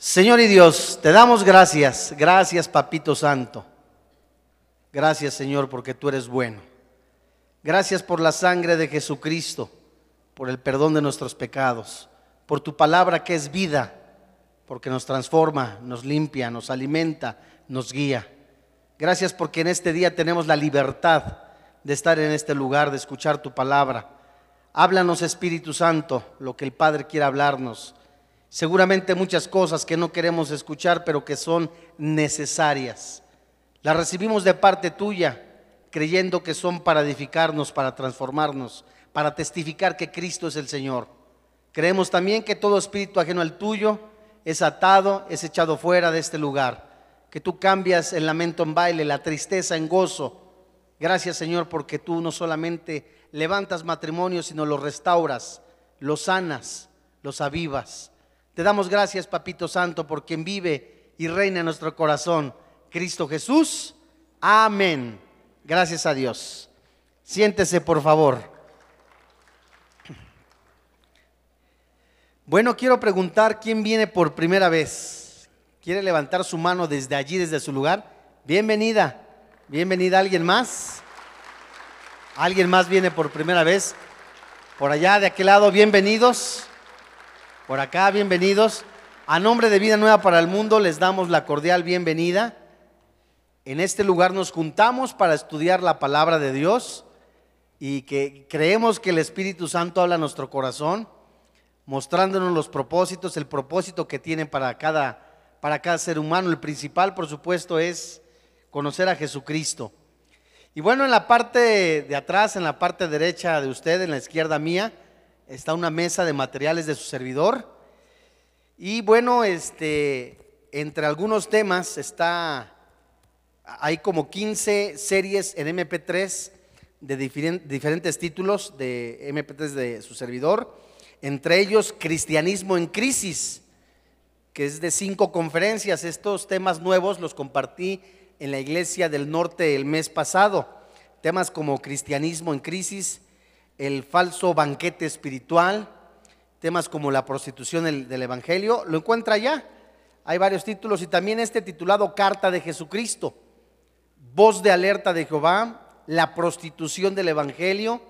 Señor y Dios, te damos gracias, gracias Papito Santo. Gracias Señor porque tú eres bueno. Gracias por la sangre de Jesucristo, por el perdón de nuestros pecados, por tu palabra que es vida, porque nos transforma, nos limpia, nos alimenta, nos guía. Gracias porque en este día tenemos la libertad de estar en este lugar, de escuchar tu palabra. Háblanos Espíritu Santo, lo que el Padre quiera hablarnos. Seguramente muchas cosas que no queremos escuchar, pero que son necesarias. Las recibimos de parte tuya, creyendo que son para edificarnos, para transformarnos, para testificar que Cristo es el Señor. Creemos también que todo espíritu ajeno al tuyo es atado, es echado fuera de este lugar. Que tú cambias el lamento en baile, la tristeza en gozo. Gracias Señor porque tú no solamente levantas matrimonios, sino los restauras, los sanas, los avivas. Te damos gracias, Papito Santo, por quien vive y reina en nuestro corazón, Cristo Jesús. Amén. Gracias a Dios. Siéntese, por favor. Bueno, quiero preguntar quién viene por primera vez. ¿Quiere levantar su mano desde allí, desde su lugar? Bienvenida. Bienvenida. ¿Alguien más? ¿Alguien más viene por primera vez? Por allá, de aquel lado, bienvenidos. Por acá, bienvenidos. A nombre de Vida Nueva para el Mundo les damos la cordial bienvenida. En este lugar nos juntamos para estudiar la palabra de Dios y que creemos que el Espíritu Santo habla a nuestro corazón, mostrándonos los propósitos, el propósito que tiene para cada, para cada ser humano. El principal, por supuesto, es conocer a Jesucristo. Y bueno, en la parte de atrás, en la parte derecha de usted, en la izquierda mía, está una mesa de materiales de su servidor. Y bueno, este, entre algunos temas está, hay como 15 series en MP3 de diferentes títulos de MP3 de su servidor, entre ellos Cristianismo en Crisis, que es de cinco conferencias. Estos temas nuevos los compartí en la Iglesia del Norte el mes pasado. Temas como Cristianismo en Crisis, el falso banquete espiritual, temas como la prostitución del, Evangelio, lo encuentra allá. Hay varios títulos y también este titulado Carta de Jesucristo, Voz de alerta de Jehová, la prostitución del Evangelio,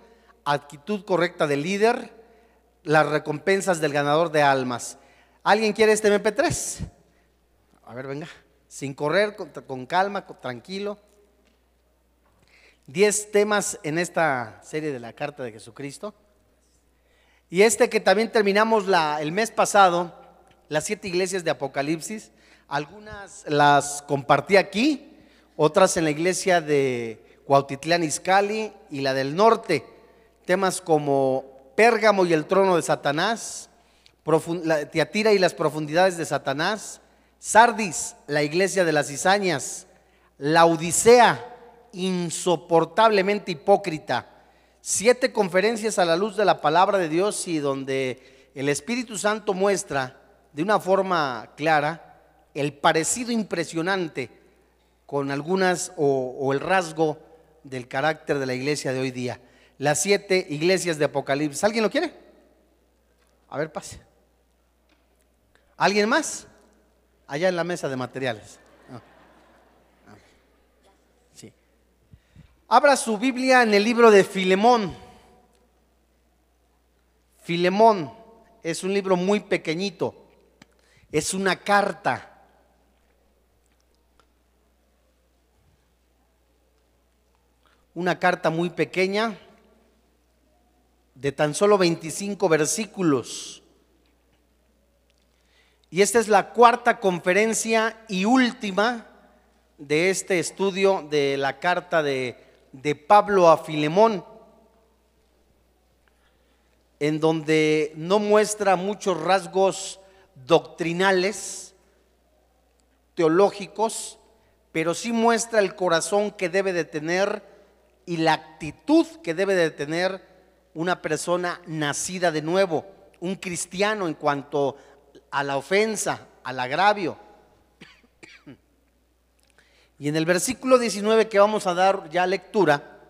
actitud correcta del líder, las recompensas del ganador de almas. ¿Alguien quiere este MP3? A ver, venga, sin correr, con, con calma, tranquilo. Diez temas en esta serie de la Carta de Jesucristo. Y este que también terminamos la, el mes pasado, las siete iglesias de Apocalipsis, algunas las compartí aquí, otras en la iglesia de Cuautitlán Izcalli y la del norte. Temas como Pérgamo y el trono de Satanás, Tiatira y las profundidades de Satanás, Sardis, la iglesia de las cizañas, la Odisea, insoportablemente hipócrita. Siete conferencias a la luz de la palabra de Dios y donde el Espíritu Santo muestra de una forma clara el parecido impresionante con algunas o, el rasgo del carácter de la iglesia de hoy día. Las siete iglesias de Apocalipsis. ¿Alguien lo quiere? A ver, pase. ¿Alguien más? Allá en la mesa de materiales. Abra su Biblia en el libro de Filemón. Filemón es un libro muy pequeñito, es una carta. Una carta muy pequeña de tan solo 25 versículos. Y esta es la cuarta conferencia y última de este estudio de la carta de de Pablo a Filemón, en donde no muestra muchos rasgos doctrinales, teológicos, pero sí muestra el corazón que debe de tener y la actitud que debe de tener una persona nacida de nuevo, un cristiano en cuanto a la ofensa, al agravio y en el versículo 19 que vamos a dar ya lectura,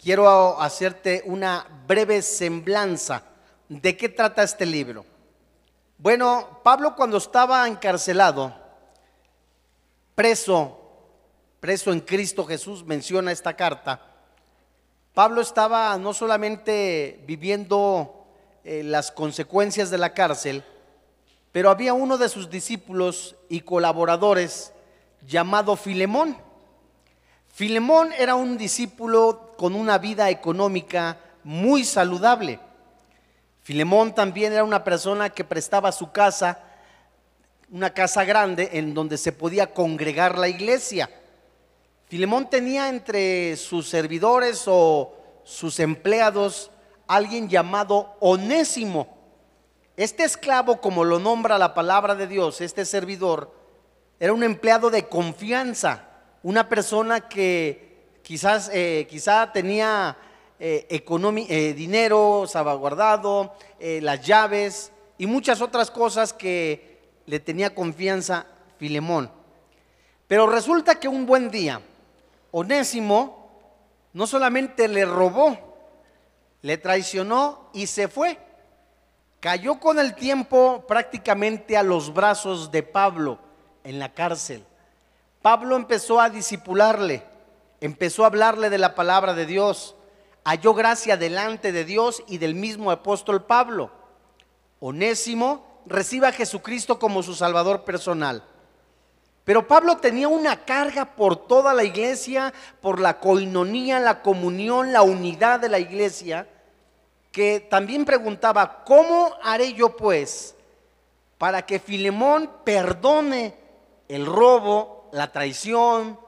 quiero hacerte una breve semblanza de qué trata este libro. Bueno, Pablo cuando estaba encarcelado, preso, preso en Cristo Jesús, menciona esta carta, Pablo estaba no solamente viviendo eh, las consecuencias de la cárcel, pero había uno de sus discípulos y colaboradores llamado Filemón. Filemón era un discípulo con una vida económica muy saludable. Filemón también era una persona que prestaba su casa, una casa grande en donde se podía congregar la iglesia. Filemón tenía entre sus servidores o sus empleados alguien llamado Onésimo. Este esclavo, como lo nombra la palabra de Dios, este servidor, era un empleado de confianza, una persona que quizás eh, tenía eh, eh, dinero salvaguardado, las llaves y muchas otras cosas que le tenía confianza Filemón. Pero resulta que un buen día, Onésimo no solamente le robó, le traicionó y se fue. Cayó con el tiempo prácticamente a los brazos de Pablo en la cárcel. Pablo empezó a disipularle, empezó a hablarle de la palabra de Dios, halló gracia delante de Dios y del mismo apóstol Pablo. Onésimo recibe a Jesucristo como su Salvador personal. Pero Pablo tenía una carga por toda la iglesia, por la coinonía, la comunión, la unidad de la iglesia, que también preguntaba, ¿cómo haré yo pues para que Filemón perdone el robo, la traición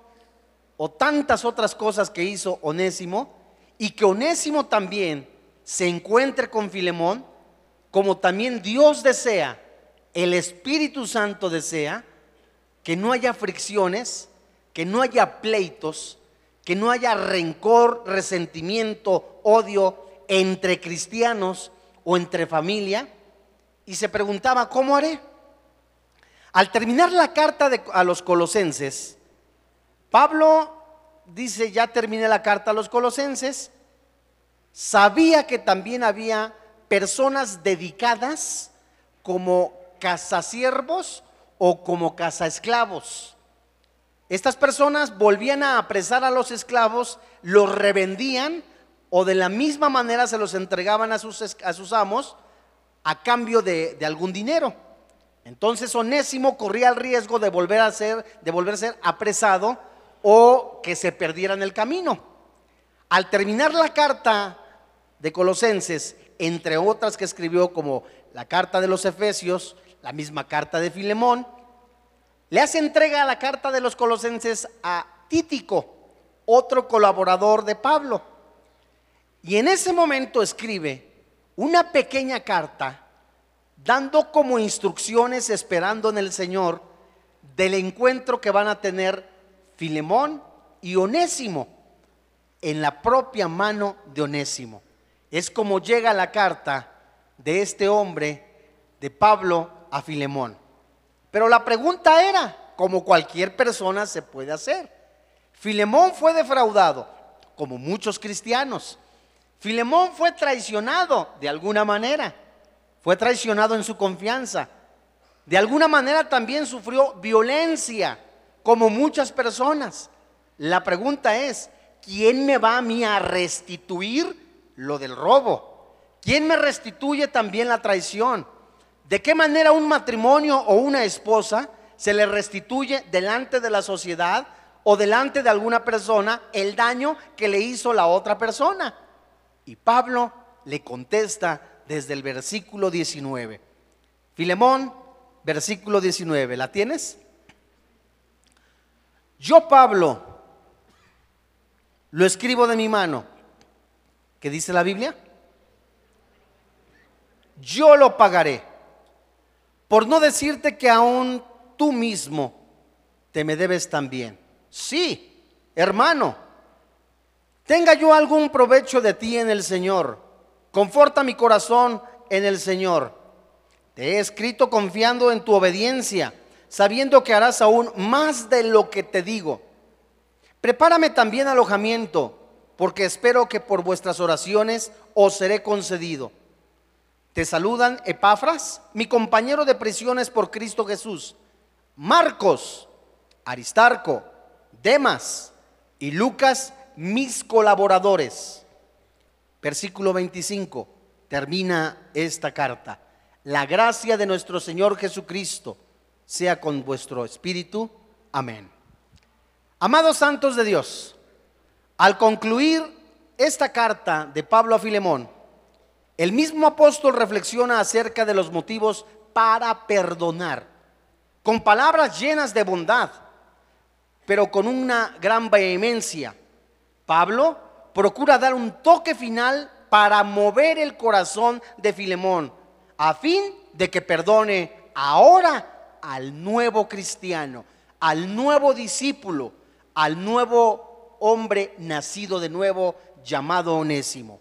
o tantas otras cosas que hizo Onésimo y que Onésimo también se encuentre con Filemón, como también Dios desea, el Espíritu Santo desea, que no haya fricciones, que no haya pleitos, que no haya rencor, resentimiento, odio entre cristianos o entre familia. Y se preguntaba, ¿cómo haré? Al terminar la carta a los colosenses, Pablo dice, ya terminé la carta a los colosenses, sabía que también había personas dedicadas como casasiervos o como cazaesclavos. Estas personas volvían a apresar a los esclavos, los revendían o de la misma manera se los entregaban a sus, a sus amos a cambio de, de, algún dinero. Entonces Onésimo corría el riesgo de volver a ser, de volver a ser apresado o que se perdiera en el camino. Al terminar la carta de Colosenses, entre otras que escribió como la carta de los Efesios, la misma carta de Filemón, le hace entrega a la carta de los colosenses a Títico, otro colaborador de Pablo. Y en ese momento escribe una pequeña carta dando como instrucciones, esperando en el Señor, del encuentro que van a tener Filemón y Onésimo en la propia mano de Onésimo. Es como llega la carta de este hombre, de Pablo, a Filemón. Pero la pregunta era, como cualquier persona se puede hacer, Filemón fue defraudado, como muchos cristianos. Filemón fue traicionado de alguna manera, fue traicionado en su confianza. De alguna manera también sufrió violencia, como muchas personas. La pregunta es, ¿quién me va a mí a restituir lo del robo? ¿Quién me restituye también la traición? ¿De qué manera un matrimonio o una esposa se le restituye delante de la sociedad o delante de alguna persona el daño que le hizo la otra persona? Y Pablo le contesta desde el versículo 19. Filemón, versículo 19, ¿la tienes? Yo, Pablo, lo escribo de mi mano. ¿Qué dice la Biblia? Yo lo pagaré por no decirte que aún tú mismo te me debes también. Sí, hermano, tenga yo algún provecho de ti en el Señor. Conforta mi corazón en el Señor. Te he escrito confiando en tu obediencia, sabiendo que harás aún más de lo que te digo. Prepárame también alojamiento, porque espero que por vuestras oraciones os seré concedido. Te saludan Epafras, mi compañero de prisiones por Cristo Jesús, Marcos, Aristarco, Demas y Lucas, mis colaboradores. Versículo 25, termina esta carta. La gracia de nuestro Señor Jesucristo sea con vuestro espíritu. Amén. Amados santos de Dios, al concluir esta carta de Pablo a Filemón, el mismo apóstol reflexiona acerca de los motivos para perdonar, con palabras llenas de bondad, pero con una gran vehemencia. Pablo procura dar un toque final para mover el corazón de Filemón, a fin de que perdone ahora al nuevo cristiano, al nuevo discípulo, al nuevo hombre nacido de nuevo llamado Onésimo.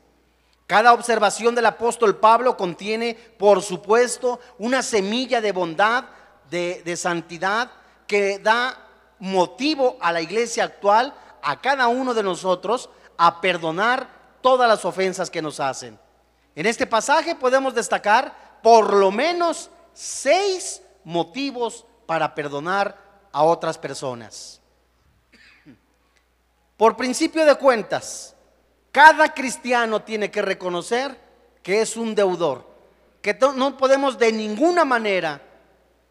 Cada observación del apóstol Pablo contiene, por supuesto, una semilla de bondad, de, santidad, que da motivo a la iglesia actual, a cada uno de nosotros, a perdonar todas las ofensas que nos hacen. En este pasaje podemos destacar por lo menos seis motivos para perdonar a otras personas. Por principio de cuentas, cada cristiano tiene que reconocer que es un deudor, que no podemos de ninguna manera,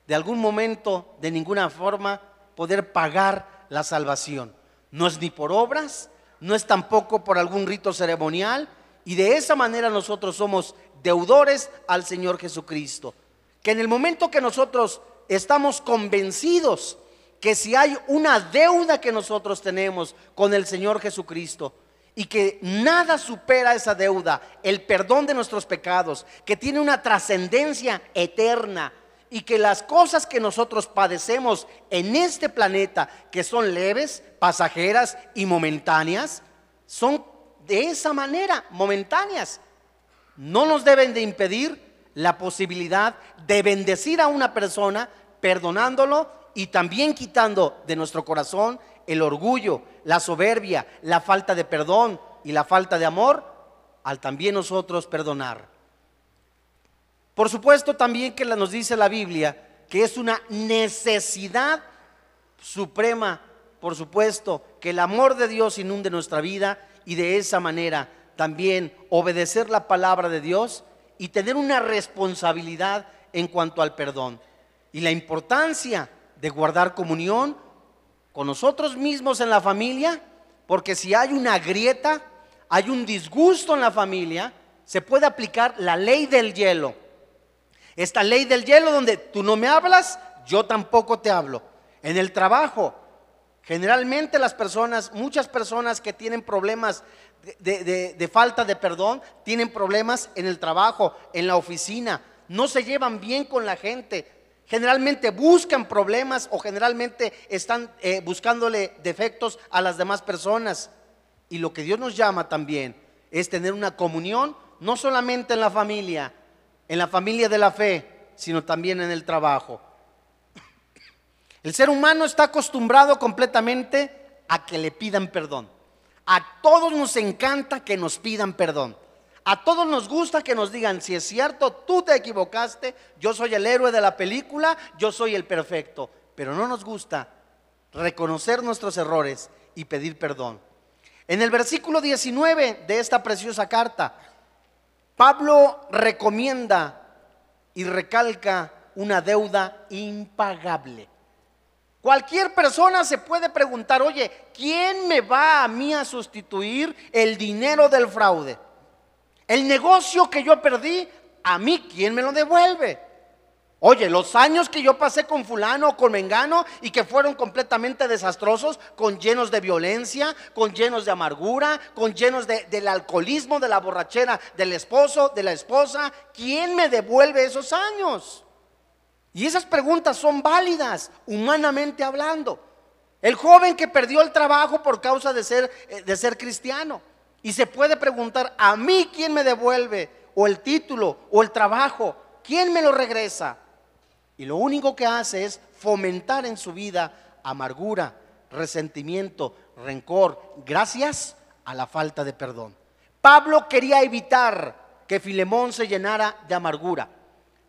de algún momento, de ninguna forma, poder pagar la salvación. No es ni por obras, no es tampoco por algún rito ceremonial, y de esa manera nosotros somos deudores al Señor Jesucristo. Que en el momento que nosotros estamos convencidos que si hay una deuda que nosotros tenemos con el Señor Jesucristo, y que nada supera esa deuda, el perdón de nuestros pecados, que tiene una trascendencia eterna y que las cosas que nosotros padecemos en este planeta, que son leves, pasajeras y momentáneas, son de esa manera, momentáneas. No nos deben de impedir la posibilidad de bendecir a una persona perdonándolo y también quitando de nuestro corazón el orgullo, la soberbia, la falta de perdón y la falta de amor, al también nosotros perdonar. Por supuesto también que nos dice la Biblia que es una necesidad suprema, por supuesto, que el amor de Dios inunde nuestra vida y de esa manera también obedecer la palabra de Dios y tener una responsabilidad en cuanto al perdón. Y la importancia de guardar comunión con nosotros mismos en la familia, porque si hay una grieta, hay un disgusto en la familia, se puede aplicar la ley del hielo. Esta ley del hielo donde tú no me hablas, yo tampoco te hablo. En el trabajo, generalmente las personas, muchas personas que tienen problemas de, falta de perdón, tienen problemas en el trabajo, en la oficina, no se llevan bien con la gente, generalmente buscan problemas o generalmente están eh, buscándole defectos a las demás personas. Y lo que Dios nos llama también es tener una comunión, no solamente en la familia, en la familia de la fe, sino también en el trabajo. El ser humano está acostumbrado completamente a que le pidan perdón. A todos nos encanta que nos pidan perdón. A todos nos gusta que nos digan, si es cierto, tú te equivocaste, yo soy el héroe de la película, yo soy el perfecto. Pero no nos gusta reconocer nuestros errores y pedir perdón. En el versículo 19 de esta preciosa carta, Pablo recomienda y recalca una deuda impagable. Cualquier persona se puede preguntar, oye, ¿quién me va a mí a sustituir el dinero del fraude? El negocio que yo perdí, a mí, ¿quién me lo devuelve? Oye, los años que yo pasé con fulano o con mengano y que fueron completamente desastrosos, con llenos de violencia, con llenos de amargura, con llenos del alcoholismo, de la borrachera del esposo, de la esposa, ¿quién me devuelve esos años? Y esas preguntas son válidas, humanamente hablando. El joven que perdió el trabajo por causa de ser, eh, de ser cristiano. Y se puede preguntar, ¿a mí quién me devuelve? O el título, o el trabajo, ¿quién me lo regresa? Y lo único que hace es fomentar en su vida amargura, resentimiento, rencor, gracias a la falta de perdón. Pablo quería evitar que Filemón se llenara de amargura.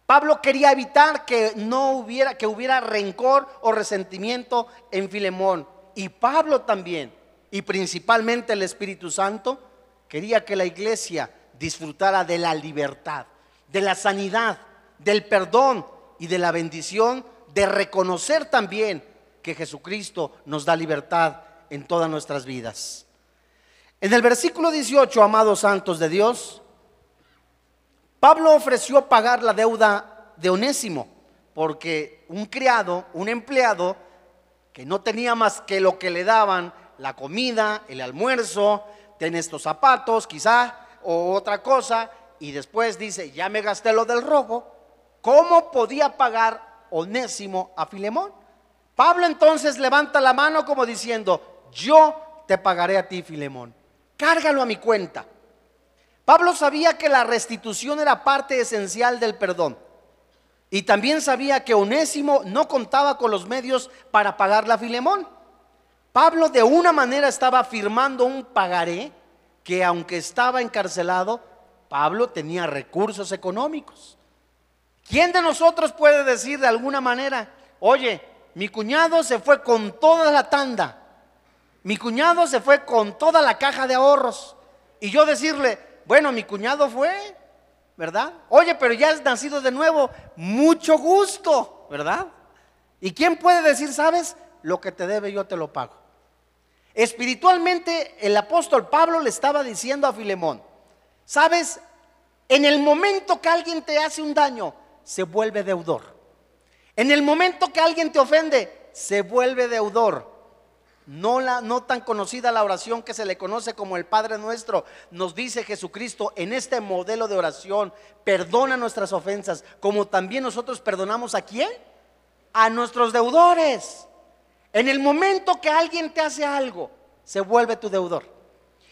Pablo quería evitar que no hubiera que hubiera rencor o resentimiento en Filemón y Pablo también y principalmente el Espíritu Santo quería que la iglesia disfrutara de la libertad, de la sanidad, del perdón y de la bendición de reconocer también que Jesucristo nos da libertad en todas nuestras vidas. En el versículo 18, amados santos de Dios, Pablo ofreció pagar la deuda de Onésimo, porque un criado, un empleado, que no tenía más que lo que le daban, la comida, el almuerzo, ten estos zapatos quizá, o otra cosa, y después dice, ya me gasté lo del robo, ¿cómo podía pagar Onésimo a Filemón? Pablo entonces levanta la mano como diciendo, yo te pagaré a ti, Filemón, cárgalo a mi cuenta. Pablo sabía que la restitución era parte esencial del perdón. Y también sabía que Onésimo no contaba con los medios para pagarle a Filemón. Pablo de una manera estaba firmando un pagaré que aunque estaba encarcelado, Pablo tenía recursos económicos. ¿Quién de nosotros puede decir de alguna manera, oye, mi cuñado se fue con toda la tanda, mi cuñado se fue con toda la caja de ahorros, y yo decirle, bueno, mi cuñado fue, ¿verdad? Oye, pero ya has nacido de nuevo, mucho gusto, ¿verdad? ¿Y quién puede decir, sabes, lo que te debe yo te lo pago? Espiritualmente el apóstol Pablo le estaba diciendo a Filemón, sabes, en el momento que alguien te hace un daño, se vuelve deudor. En el momento que alguien te ofende, se vuelve deudor. No, la, no tan conocida la oración que se le conoce como el Padre Nuestro, nos dice Jesucristo en este modelo de oración, perdona nuestras ofensas, como también nosotros perdonamos a quién? A nuestros deudores. En el momento que alguien te hace algo, se vuelve tu deudor.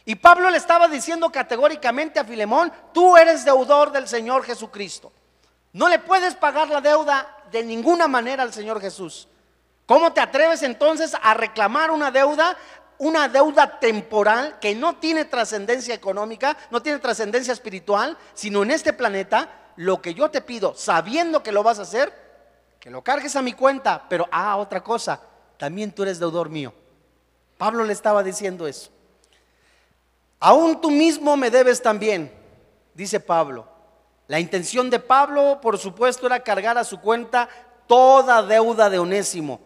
Y Pablo le estaba diciendo categóricamente a Filemón, tú eres deudor del Señor Jesucristo. No le puedes pagar la deuda de ninguna manera al Señor Jesús. ¿Cómo te atreves entonces a reclamar una deuda? Una deuda temporal que no tiene trascendencia económica, no tiene trascendencia espiritual, sino en este planeta, lo que yo te pido, sabiendo que lo vas a hacer, que lo cargues a mi cuenta, pero ah, otra cosa, también tú eres deudor mío. Pablo le estaba diciendo eso. Aún tú mismo me debes también, dice Pablo. La intención de Pablo, por supuesto, era cargar a su cuenta toda deuda de Onésimo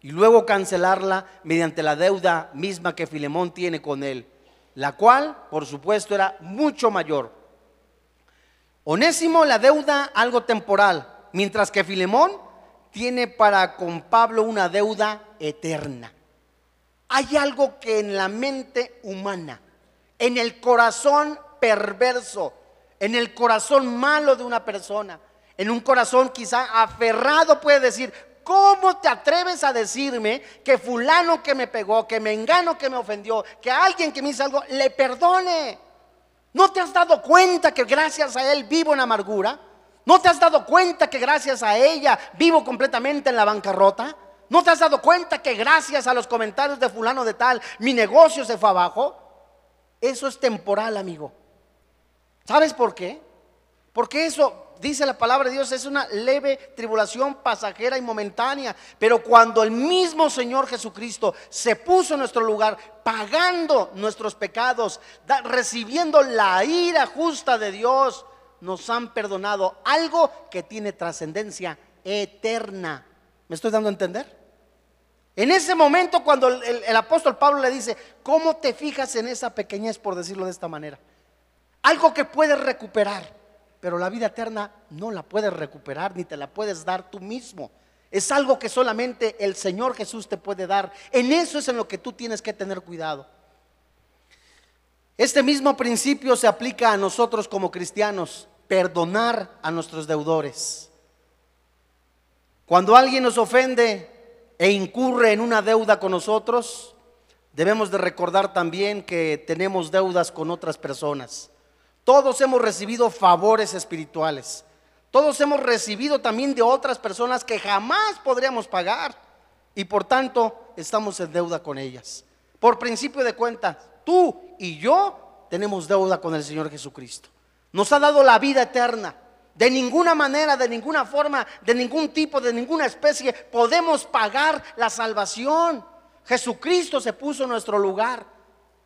y luego cancelarla mediante la deuda misma que Filemón tiene con él, la cual, por supuesto, era mucho mayor. Onésimo la deuda algo temporal, mientras que Filemón tiene para con Pablo una deuda eterna. Hay algo que en la mente humana, en el corazón perverso, en el corazón malo de una persona, en un corazón quizá aferrado puede decir, ¿Cómo te atreves a decirme que fulano que me pegó, que me engano que me ofendió, que alguien que me hizo algo, le perdone? ¿No te has dado cuenta que gracias a él vivo en amargura? ¿No te has dado cuenta que gracias a ella vivo completamente en la bancarrota? ¿No te has dado cuenta que gracias a los comentarios de fulano de tal mi negocio se fue abajo? Eso es temporal, amigo. ¿Sabes por qué? Porque eso dice la palabra de Dios, es una leve tribulación pasajera y momentánea. Pero cuando el mismo Señor Jesucristo se puso en nuestro lugar, pagando nuestros pecados, recibiendo la ira justa de Dios, nos han perdonado algo que tiene trascendencia eterna. ¿Me estoy dando a entender? En ese momento cuando el, el, apóstol Pablo le dice, ¿cómo te fijas en esa pequeñez, por decirlo de esta manera? Algo que puedes recuperar pero la vida eterna no la puedes recuperar ni te la puedes dar tú mismo. Es algo que solamente el Señor Jesús te puede dar. En eso es en lo que tú tienes que tener cuidado. Este mismo principio se aplica a nosotros como cristianos, perdonar a nuestros deudores. Cuando alguien nos ofende e incurre en una deuda con nosotros, debemos de recordar también que tenemos deudas con otras personas. Todos hemos recibido favores espirituales. Todos hemos recibido también de otras personas que jamás podríamos pagar. Y por tanto estamos en deuda con ellas. Por principio de cuentas, tú y yo tenemos deuda con el Señor Jesucristo. Nos ha dado la vida eterna. De ninguna manera, de ninguna forma, de ningún tipo, de ninguna especie podemos pagar la salvación. Jesucristo se puso en nuestro lugar.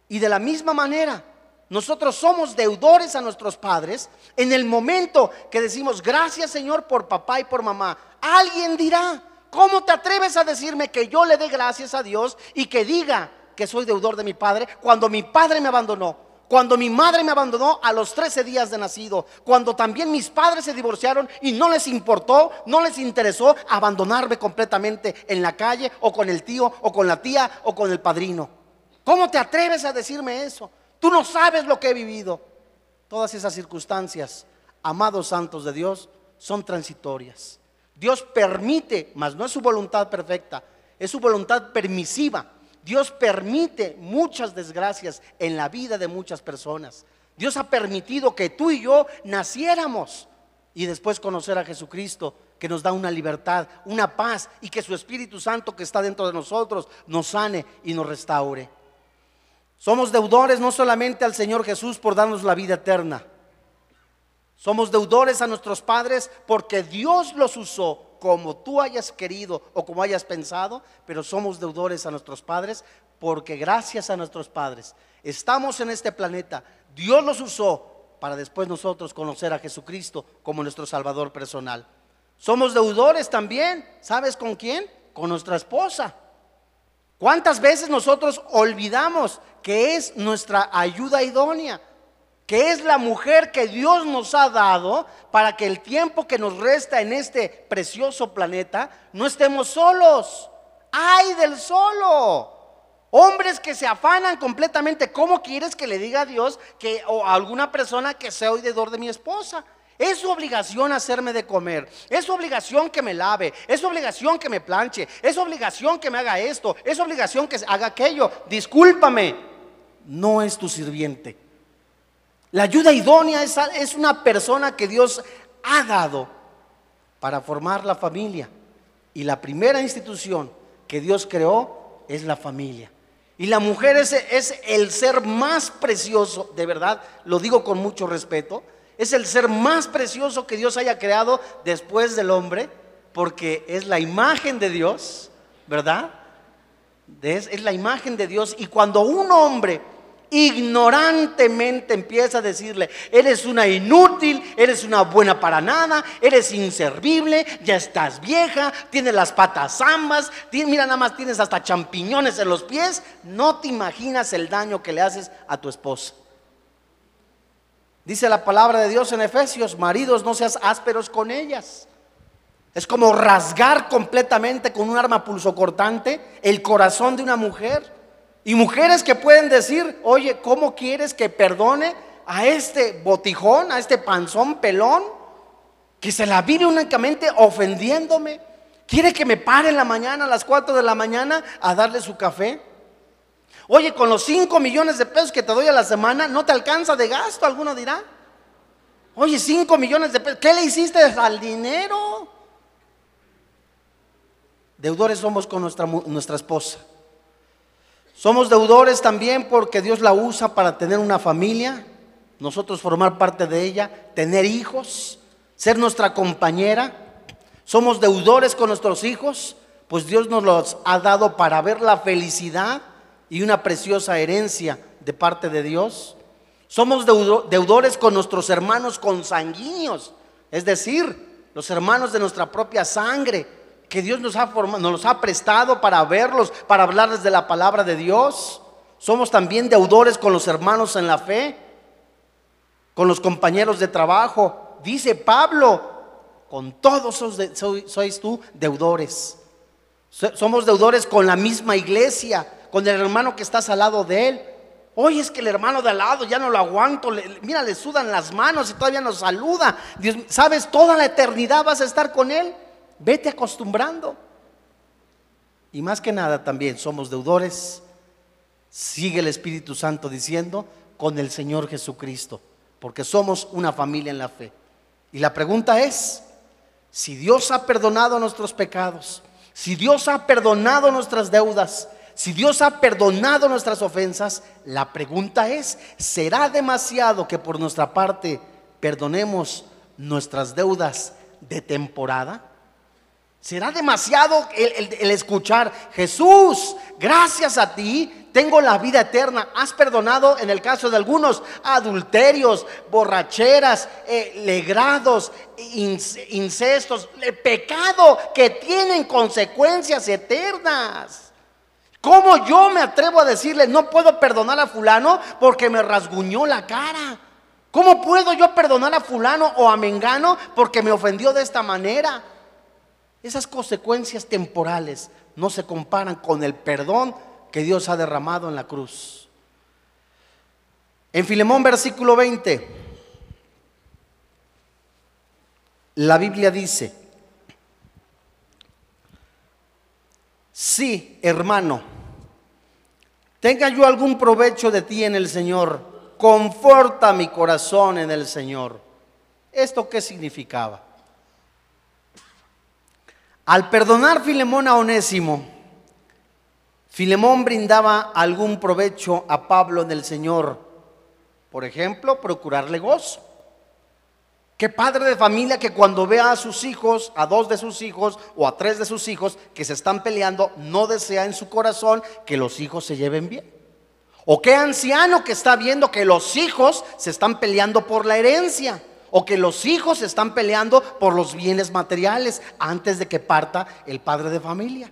Y de la misma manera, nosotros somos deudores a nuestros padres en el momento que decimos, gracias Señor por papá y por mamá. Alguien dirá, ¿cómo te atreves a decirme que yo le dé gracias a Dios y que diga que soy deudor de mi padre cuando mi padre me abandonó? Cuando mi madre me abandonó a los 13 días de nacido, cuando también mis padres se divorciaron y no les importó, no les interesó abandonarme completamente en la calle o con el tío o con la tía o con el padrino. ¿Cómo te atreves a decirme eso? Tú no sabes lo que he vivido. Todas esas circunstancias, amados santos de Dios, son transitorias. Dios permite, mas no es su voluntad perfecta, es su voluntad permisiva. Dios permite muchas desgracias en la vida de muchas personas. Dios ha permitido que tú y yo naciéramos y después conocer a Jesucristo, que nos da una libertad, una paz y que su Espíritu Santo que está dentro de nosotros nos sane y nos restaure. Somos deudores no solamente al Señor Jesús por darnos la vida eterna. Somos deudores a nuestros padres porque Dios los usó como tú hayas querido o como hayas pensado, pero somos deudores a nuestros padres porque gracias a nuestros padres estamos en este planeta. Dios los usó para después nosotros conocer a Jesucristo como nuestro Salvador personal. Somos deudores también, ¿sabes con quién? Con nuestra esposa. ¿Cuántas veces nosotros olvidamos que es nuestra ayuda idónea? Que es la mujer que Dios nos ha dado para que el tiempo que nos resta en este precioso planeta no estemos solos. ¡Ay del solo! Hombres que se afanan completamente. ¿Cómo quieres que le diga a Dios que o a alguna persona que sea oidor de mi esposa? Es su obligación hacerme de comer. Es su obligación que me lave. Es su obligación que me planche. Es su obligación que me haga esto. Es su obligación que haga aquello. Discúlpame. No es tu sirviente. La ayuda idónea es, una persona que Dios ha dado para formar la familia. Y la primera institución que Dios creó es la familia. Y la mujer es el ser más precioso, de verdad, lo digo con mucho respeto es el ser más precioso que Dios haya creado después del hombre, porque es la imagen de Dios, ¿verdad? Es, la imagen de Dios. Y cuando un hombre ignorantemente empieza a decirle, eres una inútil, eres una buena para nada, eres inservible, ya estás vieja, tienes las patas ambas, mira nada más tienes hasta champiñones en los pies, no te imaginas el daño que le haces a tu esposa. Dice la palabra de Dios en Efesios, maridos, no seas ásperos con ellas. Es como rasgar completamente con un arma pulsocortante el corazón de una mujer. Y mujeres que pueden decir, oye, ¿cómo quieres que perdone a este botijón, a este panzón pelón, que se la vive únicamente ofendiéndome? ¿Quiere que me pare en la mañana, a las 4 de la mañana, a darle su café? Oye, con los 5 millones de pesos que te doy a la semana, ¿no te alcanza de gasto? Alguno dirá. Oye, 5 millones de pesos, ¿qué le hiciste al dinero? Deudores somos con nuestra, nuestra esposa. Somos deudores también porque Dios la usa para tener una familia, nosotros formar parte de ella, tener hijos, ser nuestra compañera. Somos deudores con nuestros hijos, pues Dios nos los ha dado para ver la felicidad y una preciosa herencia de parte de Dios. Somos deudores con nuestros hermanos consanguíneos, es decir, los hermanos de nuestra propia sangre, que Dios nos ha, formado, nos ha prestado para verlos, para hablarles de la palabra de Dios. Somos también deudores con los hermanos en la fe, con los compañeros de trabajo. Dice Pablo, con todos sois tú deudores. Somos deudores con la misma iglesia, con el hermano que estás al lado de él. Oye, es que el hermano de al lado ya no lo aguanto. mira, le sudan las manos y todavía nos saluda. Dios, ¿sabes? Toda la eternidad vas a estar con él. Vete acostumbrando. Y más que nada también somos deudores. Sigue el Espíritu Santo diciendo con el Señor Jesucristo. Porque somos una familia en la fe. Y la pregunta es, si Dios ha perdonado nuestros pecados, si Dios ha perdonado nuestras deudas, si Dios ha perdonado nuestras ofensas, la pregunta es, ¿será demasiado que por nuestra parte perdonemos nuestras deudas de temporada? ¿Será demasiado el, escuchar, Jesús, gracias a ti tengo la vida eterna? Has perdonado, en el caso de algunos, adulterios, borracheras, eh, legrados, incestos, pecado que tienen consecuencias eternas. ¿Cómo yo me atrevo a decirle, no puedo perdonar a fulano porque me rasguñó la cara? ¿Cómo puedo yo perdonar a fulano o a mengano porque me ofendió de esta manera? Esas consecuencias temporales no se comparan con el perdón que Dios ha derramado en la cruz. En Filemón versículo 20, la Biblia dice, sí, hermano, tenga yo algún provecho de ti en el Señor, conforta mi corazón en el Señor. ¿Esto qué significaba? Al perdonar Filemón a Onésimo, Filemón brindaba algún provecho a Pablo en el Señor. Por ejemplo, procurarle gozo. Qué padre de familia que cuando vea a sus hijos, a dos de sus hijos o a tres de sus hijos que se están peleando, no desea en su corazón que los hijos se lleven bien. O qué anciano que está viendo que los hijos se están peleando por la herencia o que los hijos están peleando por los bienes materiales antes de que parta el padre de familia.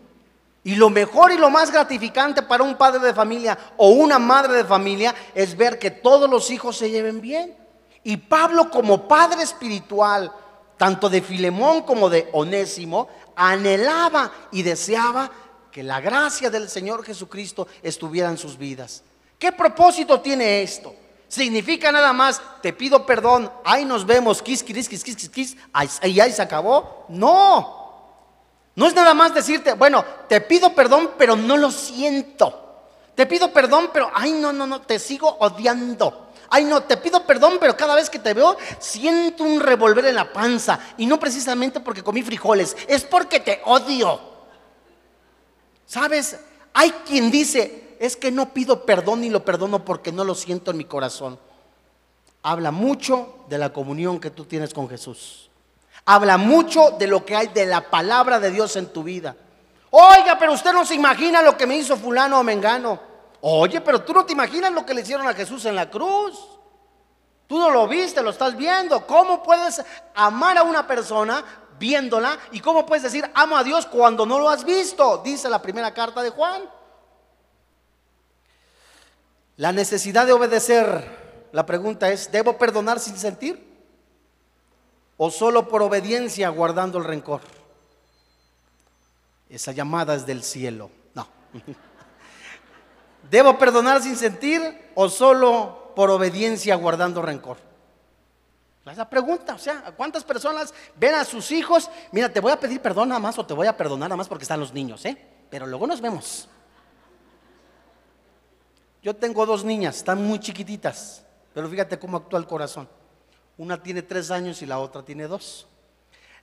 Y lo mejor y lo más gratificante para un padre de familia o una madre de familia es ver que todos los hijos se lleven bien. Y Pablo como padre espiritual, tanto de Filemón como de Onésimo, anhelaba y deseaba que la gracia del Señor Jesucristo estuviera en sus vidas. ¿Qué propósito tiene esto? Significa nada más, te pido perdón, ahí nos vemos, quis, ahí, ahí se acabó. No. No es nada más decirte, bueno, te pido perdón, pero no lo siento. Te pido perdón, pero, ay, no, no, no, te sigo odiando. Ay, no, te pido perdón, pero cada vez que te veo siento un revolver en la panza. Y no precisamente porque comí frijoles, es porque te odio. ¿Sabes? Hay quien dice, es que no pido perdón ni lo perdono porque no lo siento en mi corazón. Habla mucho de la comunión que tú tienes con Jesús. Habla mucho de lo que hay de la palabra de Dios en tu vida. Oiga, pero usted no se imagina lo que me hizo fulano o mengano. Oye, pero tú no te imaginas lo que le hicieron a Jesús en la cruz. Tú no lo viste, lo estás viendo. ¿Cómo puedes amar a una persona viéndola? ¿Y cómo puedes decir amo a Dios cuando no lo has visto? Dice la primera carta de Juan. La necesidad de obedecer, la pregunta es, ¿debo perdonar sin sentir? ¿O solo por obediencia guardando el rencor? Esa llamada es del cielo. No. ¿Debo perdonar sin sentir o solo por obediencia guardando rencor? Esa pregunta, o sea, ¿cuántas personas ven a sus hijos? Mira, te voy a pedir perdón nada más o te voy a perdonar nada más porque están los niños, ¿eh? Pero luego nos vemos. Yo tengo dos niñas, están muy chiquititas, pero fíjate cómo actúa el corazón. Una tiene tres años y la otra tiene dos.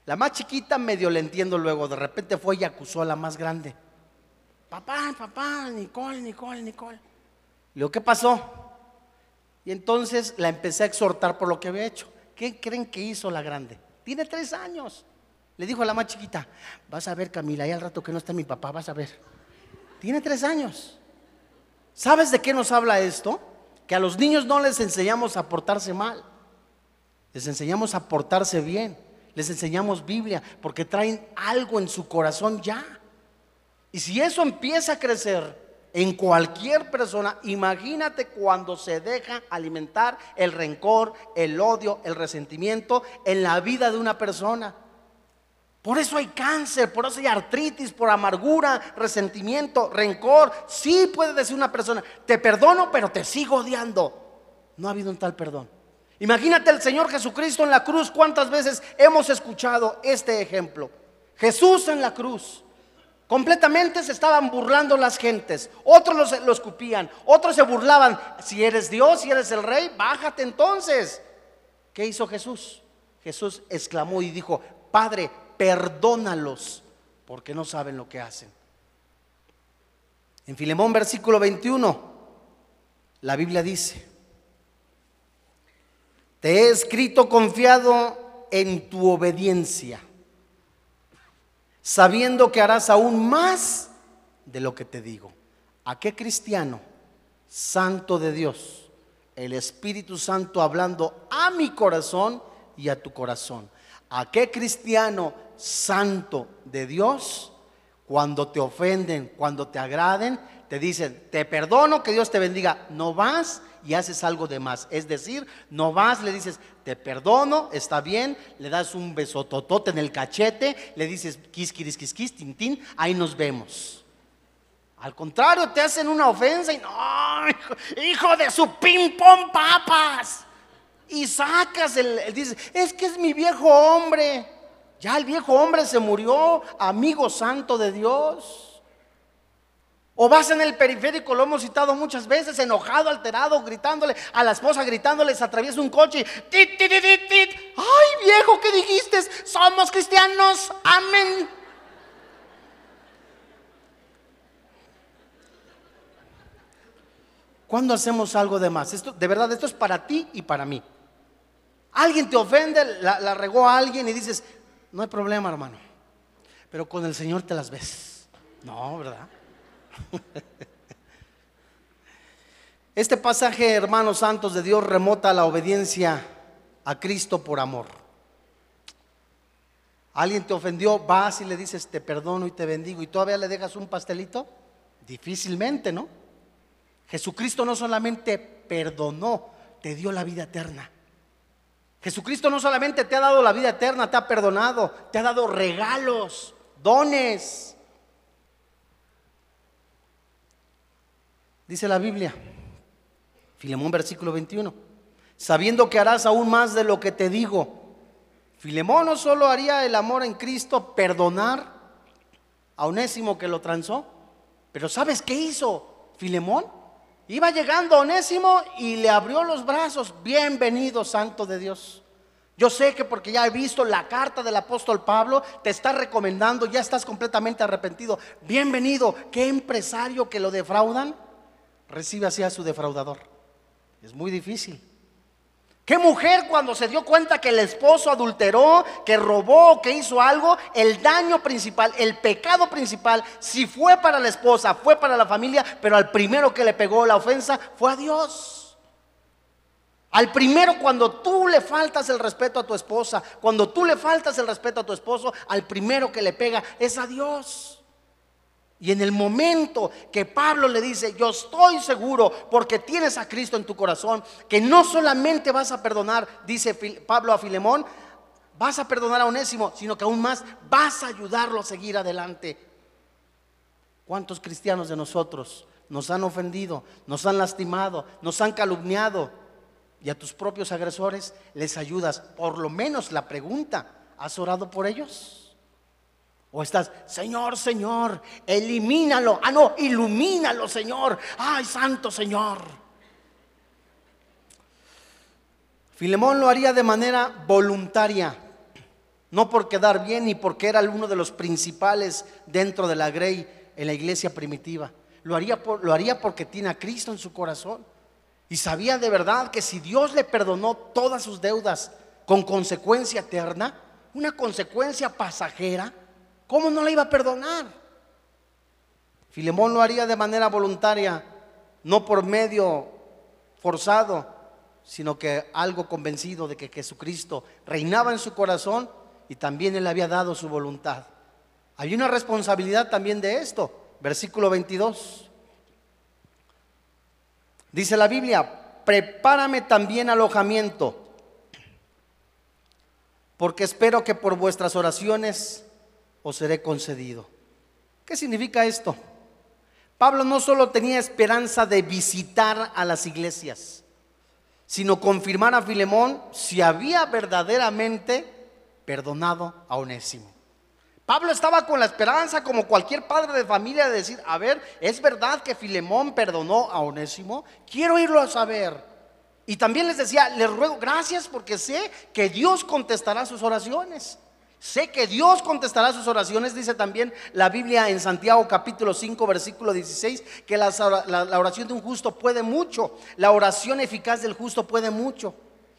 La más chiquita medio le entiendo luego, de repente fue y acusó a la más grande. Papá, papá, Nicole, Nicole, Nicole. Le digo, ¿qué pasó? Y entonces la empecé a exhortar por lo que había hecho. ¿Qué creen que hizo la grande? Tiene tres años. Le dijo a la más chiquita, vas a ver Camila, y al rato que no está mi papá, vas a ver. Tiene tres años. ¿Sabes de qué nos habla esto? Que a los niños no les enseñamos a portarse mal, les enseñamos a portarse bien, les enseñamos Biblia, porque traen algo en su corazón ya. Y si eso empieza a crecer en cualquier persona, imagínate cuando se deja alimentar el rencor, el odio, el resentimiento en la vida de una persona. Por eso hay cáncer, por eso hay artritis, por amargura, resentimiento, rencor. Sí puede decir una persona, te perdono, pero te sigo odiando. No ha habido un tal perdón. Imagínate el Señor Jesucristo en la cruz, cuántas veces hemos escuchado este ejemplo. Jesús en la cruz. Completamente se estaban burlando las gentes. Otros lo escupían, otros se burlaban. Si eres Dios, si eres el rey, bájate entonces. ¿Qué hizo Jesús? Jesús exclamó y dijo, Padre, perdónalos, porque no saben lo que hacen. En Filemón versículo 21, la Biblia dice, Te he escrito confiado en tu obediencia, sabiendo que harás aún más de lo que te digo. ¿A qué cristiano, santo de Dios, el Espíritu Santo hablando a mi corazón y a tu corazón? ¿A qué cristiano santo de Dios, cuando te ofenden, cuando te agraden, te dicen, te perdono, que Dios te bendiga, no vas y haces algo de más. Es decir, no vas, le dices, te perdono, está bien, le das un besototote en el cachete, le dices, quis, quis, quis, quis, tin, ahí nos vemos. Al contrario, te hacen una ofensa y no, hijo, de su ping pong papas. Y sacas el, dices, es que es mi viejo hombre. Ya el viejo hombre se murió, amigo santo de Dios. O vas en el periférico, lo hemos citado muchas veces, enojado, alterado, gritándole a la esposa, gritándole, se atraviesa un coche. Tit, tit, tit, tit. Ay, viejo, ¿qué dijiste? Somos cristianos. Amén. ¿Cuándo hacemos algo de más? Esto, de verdad, esto es para ti y para mí. Alguien te ofende, la, la regó a alguien y dices, no hay problema, hermano. Pero con el Señor te las ves. No, ¿verdad? Este pasaje, hermanos santos de Dios, remota la obediencia a Cristo por amor. Alguien te ofendió, vas y le dices, te perdono y te bendigo, y todavía le dejas un pastelito. Difícilmente, ¿no? Jesucristo no solamente perdonó, te dio la vida eterna. Jesucristo no solamente te ha dado la vida eterna, te ha perdonado, te ha dado regalos, dones. Dice la Biblia, Filemón versículo 21, sabiendo que harás aún más de lo que te digo. Filemón no solo haría el amor en Cristo, perdonar a Onésimo que lo transó, pero ¿sabes qué hizo Filemón? Iba llegando Onésimo y le abrió los brazos. Bienvenido, Santo de Dios. Yo sé que porque ya he visto la carta del apóstol Pablo, te está recomendando, ya estás completamente arrepentido. Bienvenido. ¿Qué empresario que lo defraudan? Recibe así a su defraudador. Es muy difícil. ¿Qué mujer cuando se dio cuenta que el esposo adulteró, que robó, que hizo algo, el daño principal, el pecado principal, si fue para la esposa, fue para la familia, pero al primero que le pegó la ofensa fue a Dios? Al primero cuando tú le faltas el respeto a tu esposa, cuando tú le faltas el respeto a tu esposo, al primero que le pega es a Dios. Y en el momento que Pablo le dice, yo estoy seguro porque tienes a Cristo en tu corazón, que no solamente vas a perdonar, dice Pablo a Filemón, vas a perdonar a Onésimo, sino que aún más vas a ayudarlo a seguir adelante. ¿Cuántos cristianos de nosotros nos han ofendido, nos han lastimado, nos han calumniado? Y a tus propios agresores les ayudas. Por lo menos la pregunta, ¿has orado por ellos? O estás, Señor, Señor, elimínalo. Ah, no, ilumínalo, Señor. Ay, santo Señor. Filemón lo haría de manera voluntaria, no por quedar bien ni porque era uno de los principales dentro de la grey en la iglesia primitiva. Lo haría, lo haría porque tiene a Cristo en su corazón. Y sabía de verdad que si Dios le perdonó todas sus deudas con consecuencia eterna, una consecuencia pasajera, ¿Cómo no la iba a perdonar? Filemón lo haría de manera voluntaria, no por medio forzado, sino que algo convencido de que Jesucristo reinaba en su corazón y también él había dado su voluntad. Hay una responsabilidad también de esto. Versículo 22. Dice la Biblia, prepárame también alojamiento, porque espero que por vuestras oraciones o seré concedido. ¿Qué significa esto? Pablo no solo tenía esperanza de visitar a las iglesias, sino confirmar a Filemón si había verdaderamente perdonado a Onésimo. Pablo estaba con la esperanza, como cualquier padre de familia, de decir, a ver, ¿es verdad que Filemón perdonó a Onésimo? Quiero irlo a saber. Y también les decía, les ruego gracias porque sé que Dios contestará sus oraciones. Sé que Dios contestará sus oraciones, dice también la Biblia en Santiago capítulo 5 versículo 16, que la, oración de un justo puede mucho, la oración eficaz del justo puede mucho.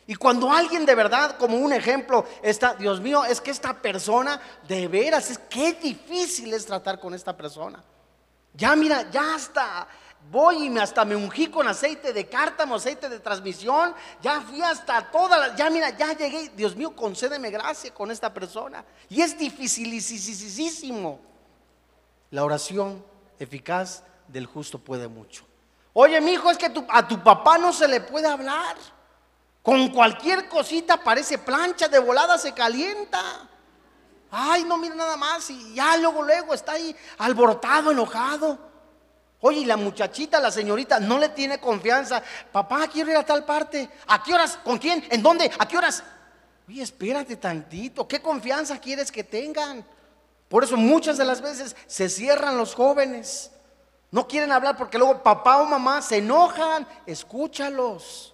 Y cuando alguien de verdad, como un ejemplo, está, Dios mío, es que esta persona, de veras, es que difícil es tratar con esta persona. Ya mira, ya hasta voy y me hasta me ungí con aceite de cártamo, aceite de transmisión, ya fui hasta todas las, ya mira, ya llegué, Dios mío, concédeme gracia con esta persona. Y es dificilísimo. La oración eficaz del justo puede mucho. Oye, mi hijo, es que a tu papá no se le puede hablar. Con cualquier cosita parece plancha, de volada se calienta. Ay, no, mira nada más. Y ya luego, luego está ahí alborotado, enojado. Oye, y la muchachita, la señorita, no le tiene confianza. Papá, quiero ir a tal parte. ¿A qué horas? ¿Con quién? ¿En dónde? ¿A qué horas? Oye, espérate tantito. ¿Qué confianza quieres que tengan? Por eso muchas de las veces se cierran los jóvenes. No quieren hablar porque luego papá o mamá se enojan. Escúchalos.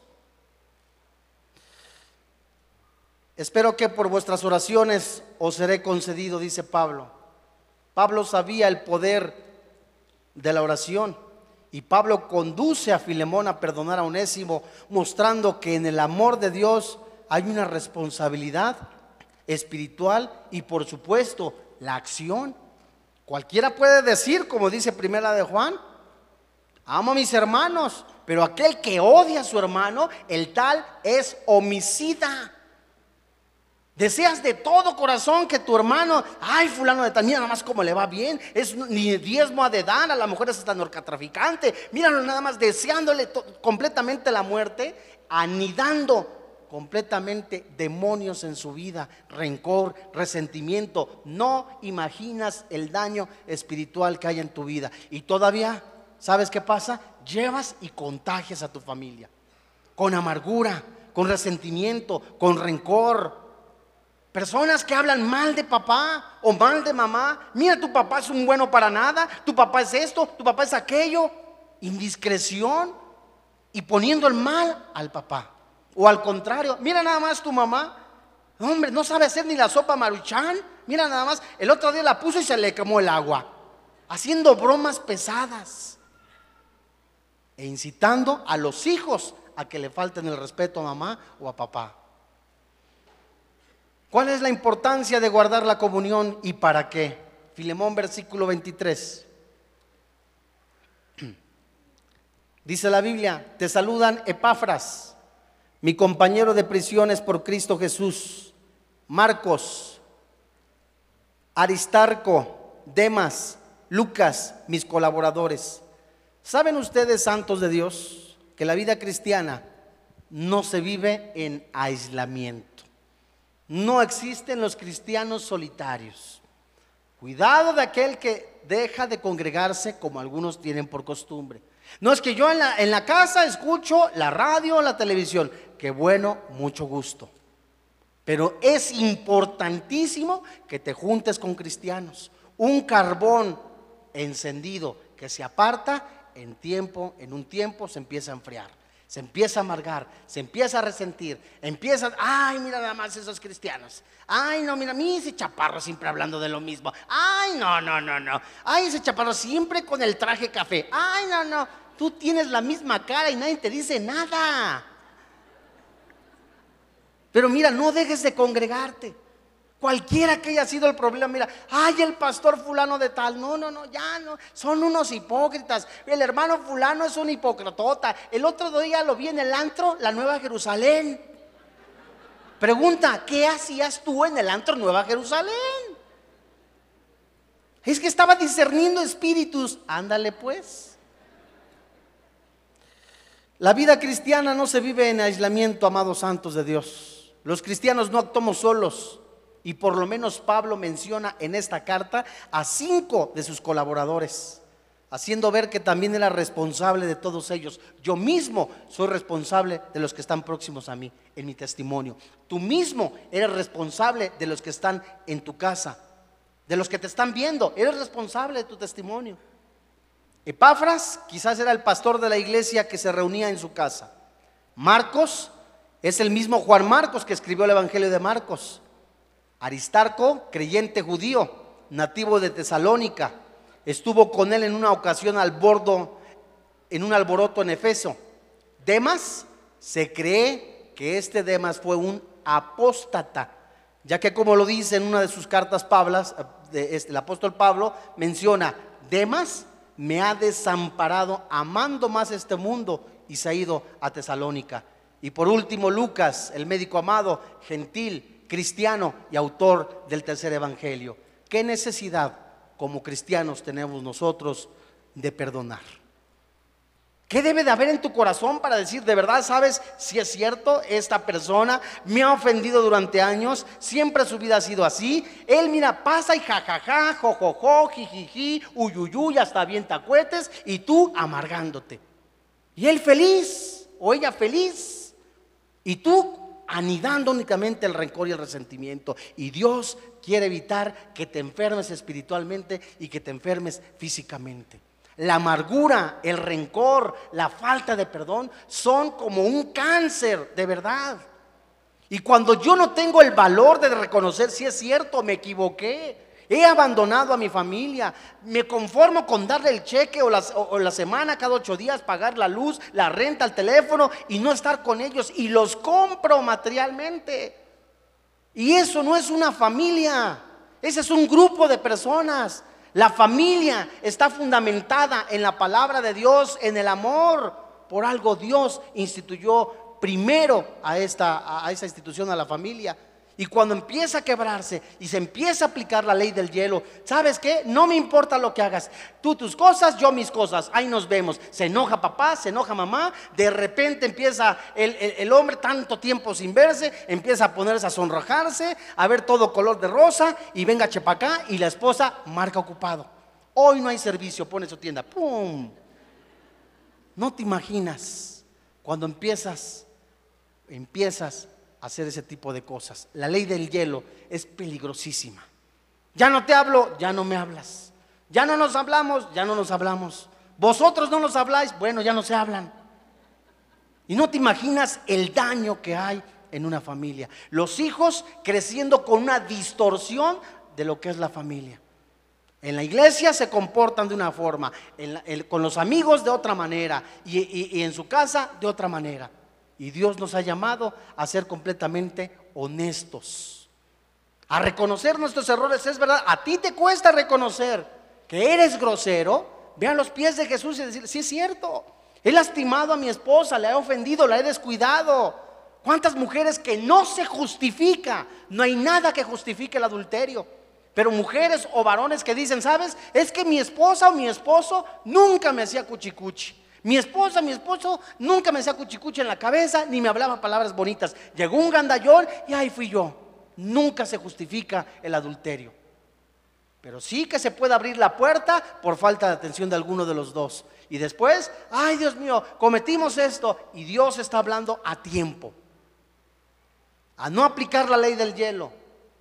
Espero que por vuestras oraciones os seré concedido, dice Pablo. Pablo sabía el poder de la oración y Pablo conduce a Filemón a perdonar a Onésimo, mostrando que en el amor de Dios hay una responsabilidad espiritual y por supuesto la acción. Cualquiera puede decir, como dice Primera de Juan, amo a mis hermanos, pero aquel que odia a su hermano, el tal es homicida. Deseas de todo corazón que tu hermano, ay, fulano de tal, mira nada más cómo le va bien, es ni diezmo a de dar, a la mujer es hasta narcotraficante, míralo nada más deseándole completamente la muerte, anidando completamente demonios en su vida, rencor, resentimiento. No imaginas el daño espiritual que hay en tu vida. Y todavía, ¿sabes qué pasa? Llevas y contagias a tu familia con amargura, con resentimiento, con rencor Personas que hablan mal de papá o mal de mamá. Mira, tu papá es un bueno para nada. Tu papá es esto, tu papá es aquello. Indiscreción y poniendo el mal al papá. O al contrario, mira nada más tu mamá. Hombre, no sabe hacer ni la sopa maruchan. Mira nada más, el otro día la puso y se le quemó el agua. Haciendo bromas pesadas. E incitando a los hijos a que le falten el respeto a mamá o a papá. ¿Cuál es la importancia de guardar la comunión y para qué? Filemón versículo 23. Dice la Biblia, te saludan Epafras, mi compañero de prisiones por Cristo Jesús, Marcos, Aristarco, Demas, Lucas, mis colaboradores. ¿Saben ustedes, santos de Dios, que la vida cristiana no se vive en aislamiento? No existen los cristianos solitarios. Cuidado de aquel que deja de congregarse como algunos tienen por costumbre. No es que yo en la, casa escucho la radio o la televisión. Qué bueno, mucho gusto. Pero es importantísimo que te juntes con cristianos. Un carbón encendido que se aparta en tiempo, en un tiempo se empieza a enfriar se empieza a amargar, se empieza a resentir, empieza, ay, mira nada más esos cristianos. Ay, no, mira, a mí ese chaparro siempre hablando de lo mismo. Ay, no, no, no, no. Ay, ese chaparro siempre con el traje café. Ay, no, no. Tú tienes la misma cara y nadie te dice nada. Pero mira, no dejes de congregarte. Cualquiera que haya sido el problema, mira, ay, el pastor fulano de tal, no, no, no, ya no, son unos hipócritas. El hermano fulano es un hipocritota. El otro día lo vi en el antro, la Nueva Jerusalén. Pregunta, ¿qué hacías tú en el antro Nueva Jerusalén? Es que estaba discerniendo espíritus. Ándale pues. La vida cristiana no se vive en aislamiento, amados santos de Dios. Los cristianos no actuamos solos. Y por lo menos Pablo menciona en esta carta a cinco de sus colaboradores, haciendo ver que también era responsable de todos ellos. Yo mismo soy responsable de los que están próximos a mí, en mi testimonio. Tú mismo eres responsable de los que están en tu casa, de los que te están viendo, eres responsable de tu testimonio. Epafras quizás era el pastor de la iglesia que se reunía en su casa. Marcos es el mismo Juan Marcos que escribió el Evangelio de Marcos. Aristarco, creyente judío, nativo de Tesalónica, estuvo con él en una ocasión al bordo, en un alboroto en Efeso. Demas se cree que este Demas fue un apóstata, ya que como lo dice en una de sus cartas Pablas, este, el apóstol Pablo menciona, Demas me ha desamparado amando más este mundo y se ha ido a Tesalónica. Y por último, Lucas, el médico amado, gentil, cristiano y autor del tercer evangelio. ¿Qué necesidad como cristianos tenemos nosotros de perdonar? ¿Qué debe de haber en tu corazón para decir, de verdad, sabes, si es cierto, esta persona me ha ofendido durante años, siempre su vida ha sido así? Él, mira, pasa y jajaja, jojojo, jijiji, uyuyuy, hasta bien tacuetes, y tú amargándote. Y él feliz, o ella feliz, y tú anidando únicamente el rencor y el resentimiento. Y Dios quiere evitar que te enfermes espiritualmente y que te enfermes físicamente la amargura, el rencor, la falta de perdón son como un cáncer, de verdad. Y cuando yo no tengo el valor de reconocer si es cierto, me equivoqué, he abandonado a mi familia, me conformo con darle el cheque o la, semana cada ocho días, pagar la luz, la renta, el teléfono y no estar con ellos y los compro materialmente. Y eso no es una familia, ese es un grupo de personas la familia está fundamentada en la palabra de Dios, en el amor. Por algo Dios instituyó primero a esta, a esa institución, a la familia. Y cuando empieza a quebrarse y se empieza a aplicar la ley del hielo, ¿sabes qué? No me importa lo que hagas. Tú tus cosas, yo mis cosas. Ahí nos vemos. Se enoja papá, se enoja mamá. De repente empieza el, hombre tanto tiempo sin verse, empieza a ponerse a sonrojarse, a ver todo color de rosa y venga chepacá y la esposa marca ocupado. Hoy no hay servicio, pone su tienda. ¡Pum! No te imaginas cuando empiezas, empiezas hacer ese tipo de cosas. La ley del hielo es peligrosísima. Ya no te hablo, ya no me hablas. Ya no nos hablamos, ya no nos hablamos. Vosotros no nos habláis, bueno, ya no se hablan. Y no te imaginas el daño que hay en una familia. Los hijos creciendo con una distorsión de lo que es la familia. En la iglesia se comportan de una forma, con los amigos de otra manera y en su casa de otra manera. Y Dios nos ha llamado a ser completamente honestos, a reconocer nuestros errores. Es verdad, a ti te cuesta reconocer que eres grosero. Vean los pies de Jesús y decir, sí es cierto, he lastimado a mi esposa, le he ofendido, la he descuidado. ¿Cuántas mujeres que no se justifica? No hay nada que justifique el adulterio. Pero mujeres o varones que dicen, ¿sabes? Es que mi esposa o mi esposo nunca me hacía cuchicuchi. Mi esposa, mi esposo nunca me hacía cuchicuchi en la cabeza ni me hablaba palabras bonitas. Llegó un gandallón y ahí fui yo. Nunca se justifica el adulterio. Pero sí que se puede abrir la puerta por falta de atención de alguno de los dos. Y después, ay Dios mío, cometimos esto y Dios está hablando a tiempo. A no aplicar la ley del hielo,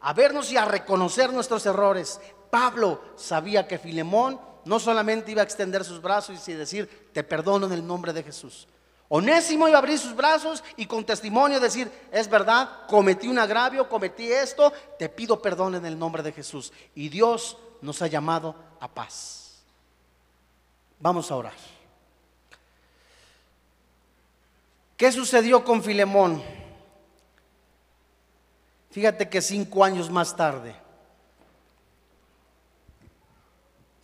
a vernos y a reconocer nuestros errores. Pablo sabía que Filemón no solamente iba a extender sus brazos y decir, te perdono en el nombre de Jesús. Onésimo iba a abrir sus brazos y con testimonio decir, es verdad, cometí un agravio, cometí esto, te pido perdón en el nombre de Jesús. Y Dios nos ha llamado a paz. Vamos a orar. ¿Qué sucedió con Filemón? Fíjate que cinco años más tarde,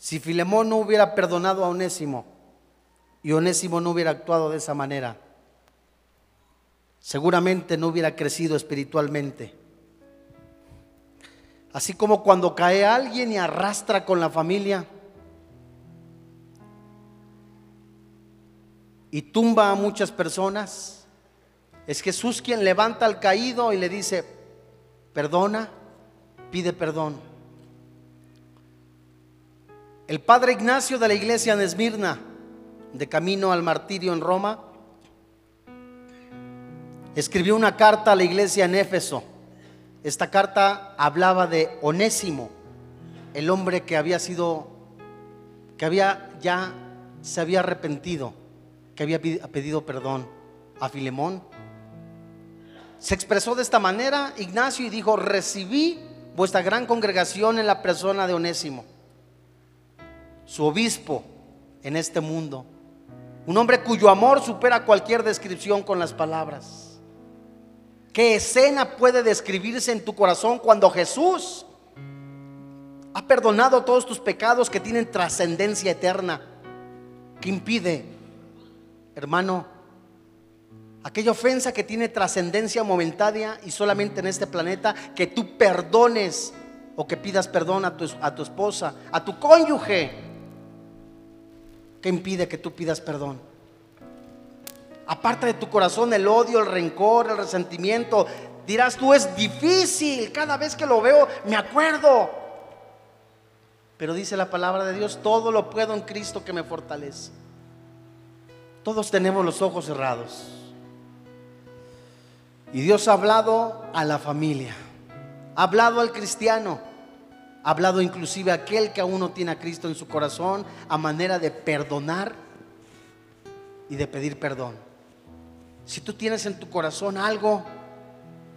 Si Filemón no hubiera perdonado a Onésimo y Onésimo no hubiera actuado de esa manera, seguramente no hubiera crecido espiritualmente. Así como cuando cae alguien y arrastra con la familia y tumba a muchas personas, es Jesús quien levanta al caído y le dice, perdona, pide perdón. El padre Ignacio de la iglesia en Esmirna, de camino al martirio en Roma, escribió una carta a la iglesia en Éfeso. Esta carta hablaba de Onésimo, el hombre que había sido, que había ya se había arrepentido, que había pedido perdón a Filemón. Se expresó de esta manera Ignacio y dijo, recibí vuestra gran congregación en la persona de Onésimo su obispo en este mundo. Un hombre cuyo amor supera cualquier descripción con las palabras. ¿Qué escena puede describirse en tu corazón cuando Jesús ha perdonado todos tus pecados que tienen trascendencia eterna? ¿Qué impide, hermano, aquella ofensa que tiene trascendencia momentánea y solamente en este planeta, que tú perdones o que pidas perdón a tu, a tu esposa, a tu cónyuge? ¿Qué impide que tú pidas perdón? Aparta de tu corazón el odio, el rencor, el resentimiento. Dirás tú, es difícil. Cada vez que lo veo, me acuerdo. Pero dice la palabra de Dios, todo lo puedo en Cristo que me fortalece. Todos tenemos los ojos cerrados. Y Dios ha hablado a la familia, ha hablado al cristiano, hablado inclusive aquel que aún no tiene a Cristo en su corazón a manera de perdonar y de pedir perdón. Si tú tienes en tu corazón algo,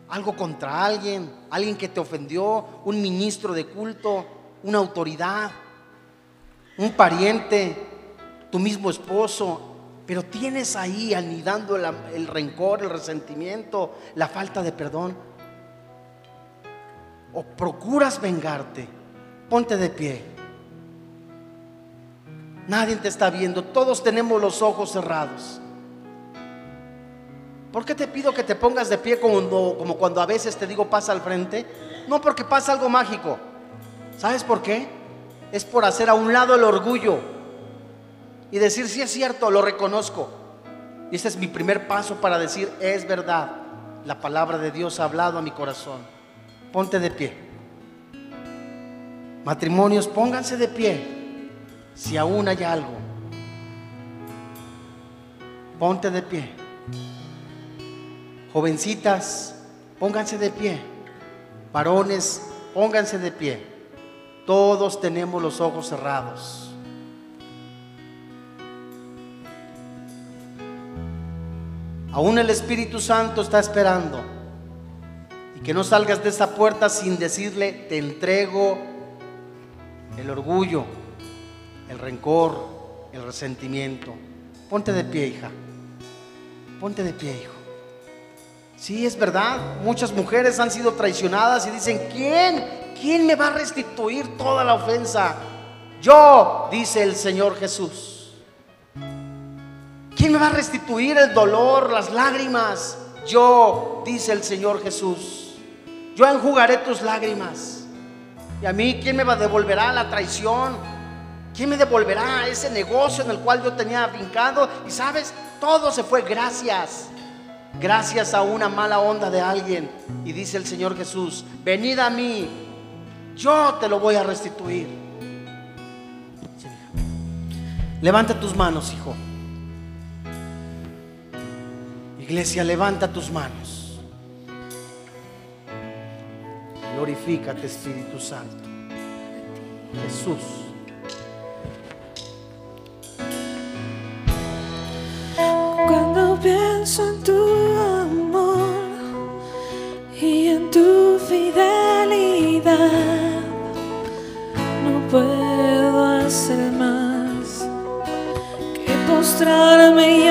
algo contra alguien, alguien que te ofendió, un ministro de culto, una autoridad, un pariente, tu mismo esposo, pero tienes ahí anidando el rencor, el resentimiento, la falta de perdón, o procuras vengarte, ponte de pie. Nadie te está viendo, todos tenemos los ojos cerrados. ¿Por qué te pido que te pongas de pie como, cuando a veces te digo pasa al frente? No porque pasa algo mágico. ¿Sabes por qué? Es por hacer a un lado el orgullo y decir, sí es cierto, lo reconozco. Y este es mi primer paso para decir, es verdad, la palabra de Dios ha hablado a mi corazón. Ponte de pie. Matrimonios, pónganse de pie si aún hay algo. Ponte de pie. Jovencitas, pónganse de pie. Varones, pónganse de pie. Todos tenemos los ojos cerrados. Aún el Espíritu Santo está esperando. Y que no salgas de esa puerta sin decirle, te entrego el orgullo, el rencor, el resentimiento. Ponte de pie, hija. Ponte de pie, hijo. Sí, es verdad. Muchas mujeres han sido traicionadas y dicen, ¿quién? ¿Quién me va a restituir toda la ofensa? Yo, dice el Señor Jesús. ¿Quién me va a restituir el dolor, las lágrimas? Yo, dice el Señor Jesús. Yo enjugaré tus lágrimas. Y a mí, ¿quién me devolverá la traición? ¿Quién me devolverá ese negocio en el cual yo tenía vincado? Y sabes, todo se fue gracias gracias a una mala onda de alguien. Y dice el Señor Jesús, venid a mí, yo te lo voy a restituir. levanta tus manos, hijo. Iglesia, levanta tus manos. Glorifícate, Espíritu Santo. Jesús. Cuando pienso en tu no puedo hacer más que postrarme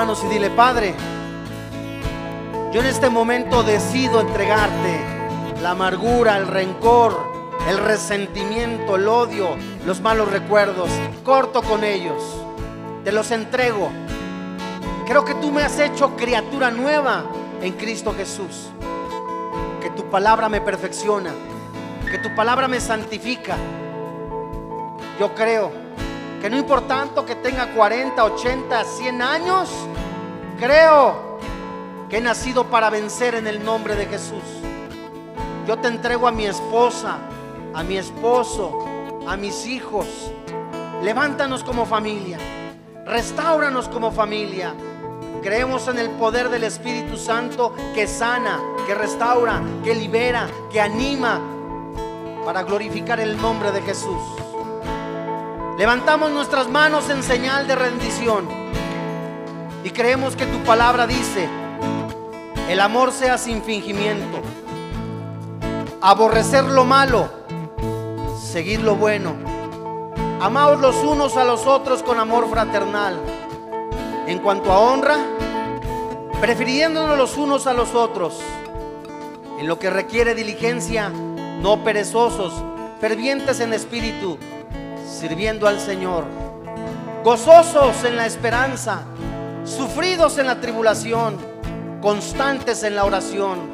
y dile, Padre, yo en este momento decido entregarte la amargura, el rencor, el resentimiento, el odio, los malos recuerdos. Corto con ellos. Te los entrego. Creo que tú me has hecho criatura nueva en Cristo Jesús. Que tu palabra me perfecciona. Que tu palabra me santifica. Yo creo que no importando que tenga 40, 80, 100 años, creo que he nacido para vencer en el nombre de Jesús. Yo te entrego a mi esposa, a mi esposo, a mis hijos. Levántanos como familia. Restauranos como familia. Creemos en el poder del Espíritu Santo que sana, que restaura, que libera, que anima para glorificar el nombre de Jesús. Levantamos nuestras manos en señal de rendición y creemos que tu palabra dice, el amor sea sin fingimiento, aborrecer lo malo seguid lo bueno. Amaos los unos a los otros con amor fraternal. En cuanto a honra, prefiriéndonos los unos a los otros. En lo que requiere diligencia, no perezosos, fervientes en espíritu, sirviendo al Señor. Gozosos en la esperanza, sufridos en la tribulación, constantes en la oración,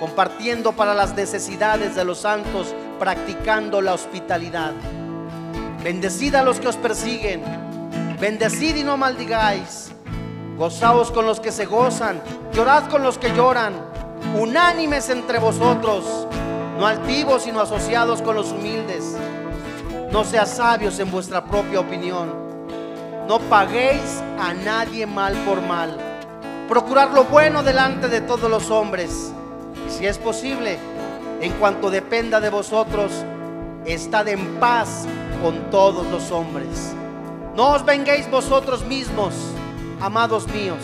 compartiendo para las necesidades de los santos practicando la hospitalidad. Bendecid a los que os persiguen, bendecid y no maldigáis. Gozaos con los que se gozan, llorad con los que lloran, unánimes entre vosotros, no altivos sino asociados con los humildes. No seas sabios en vuestra propia opinión. No paguéis a nadie mal por mal. Procurad lo bueno delante de todos los hombres. Y si es posible, en cuanto dependa de vosotros, estad en paz con todos los hombres. No os venguéis vosotros mismos, amados míos,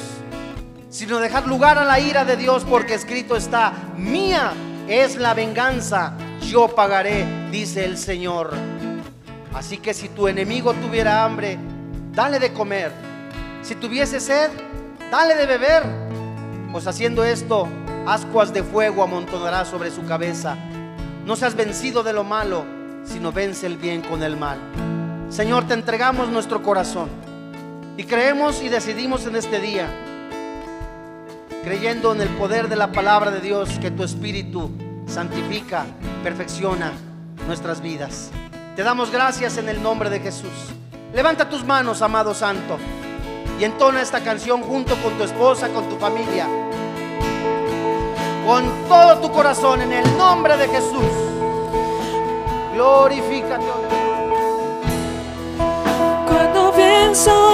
sino dejad lugar a la ira de Dios, porque escrito está, mía es la venganza, yo pagaré, dice el Señor. Así que si tu enemigo tuviera hambre, dale de comer. Si tuviese sed, dale de beber. Pues haciendo esto, ascuas de fuego amontonará sobre su cabeza. No seas vencido de lo malo, sino vence el bien con el mal. Señor, te entregamos nuestro corazón y creemos y decidimos en este día, creyendo en el poder de la palabra de Dios, que tu Espíritu santifica, perfecciona nuestras vidas. Te damos gracias en el nombre de Jesús. Levanta tus manos, amado Santo, y entona esta canción junto con tu esposa, con tu familia con todo tu corazón en el nombre de Jesús. Glorifícate. Cuando pienso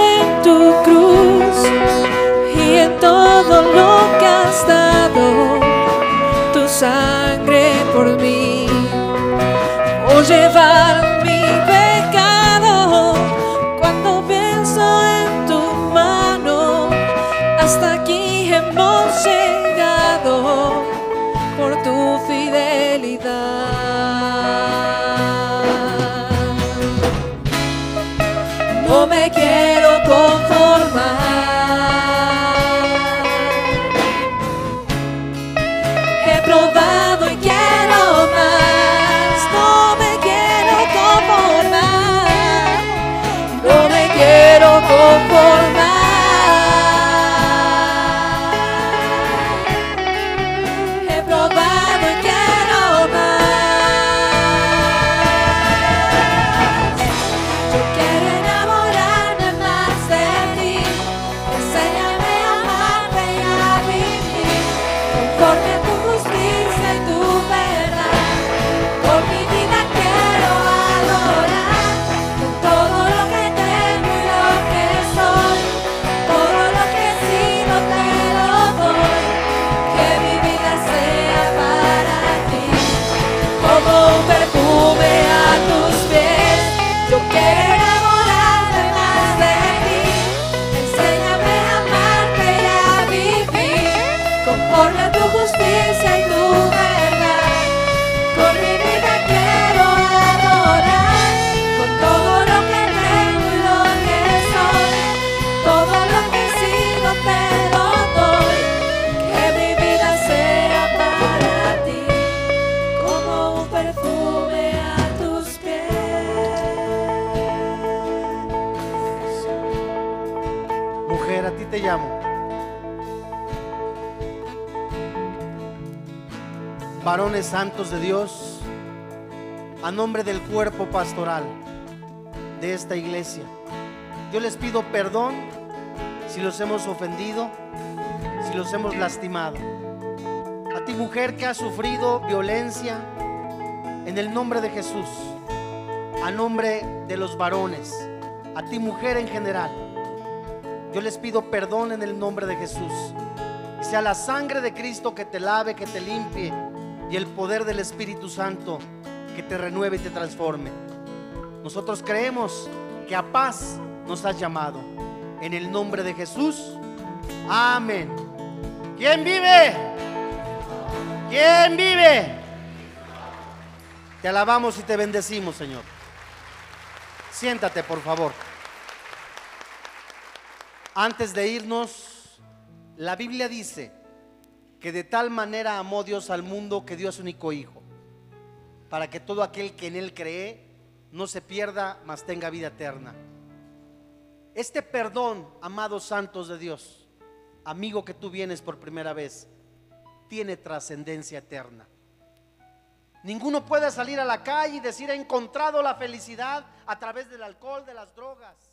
te llamo. Varones santos de Dios, a nombre del cuerpo pastoral de esta iglesia, yo les pido perdón si los hemos ofendido, si los hemos lastimado. A ti mujer que ha sufrido violencia, en el nombre de Jesús, a nombre de los varones, a ti mujer en general yo les pido perdón en el nombre de Jesús. Sea la sangre de Cristo que te lave, que te limpie y el poder del Espíritu Santo que te renueve y te transforme. Nosotros creemos que a paz nos has llamado. En el nombre de Jesús. Amén. ¿Quién vive? ¿Quién vive? Te alabamos y te bendecimos, Señor. Siéntate, por favor. Antes de irnos, la Biblia dice que de tal manera amó Dios al mundo que dio a su único Hijo, para que todo aquel que en Él cree no se pierda, mas tenga vida eterna. Este perdón, amados santos de Dios, amigo que tú vienes por primera vez, tiene trascendencia eterna. Ninguno puede salir a la calle y decir he encontrado la felicidad a través del alcohol, de las drogas.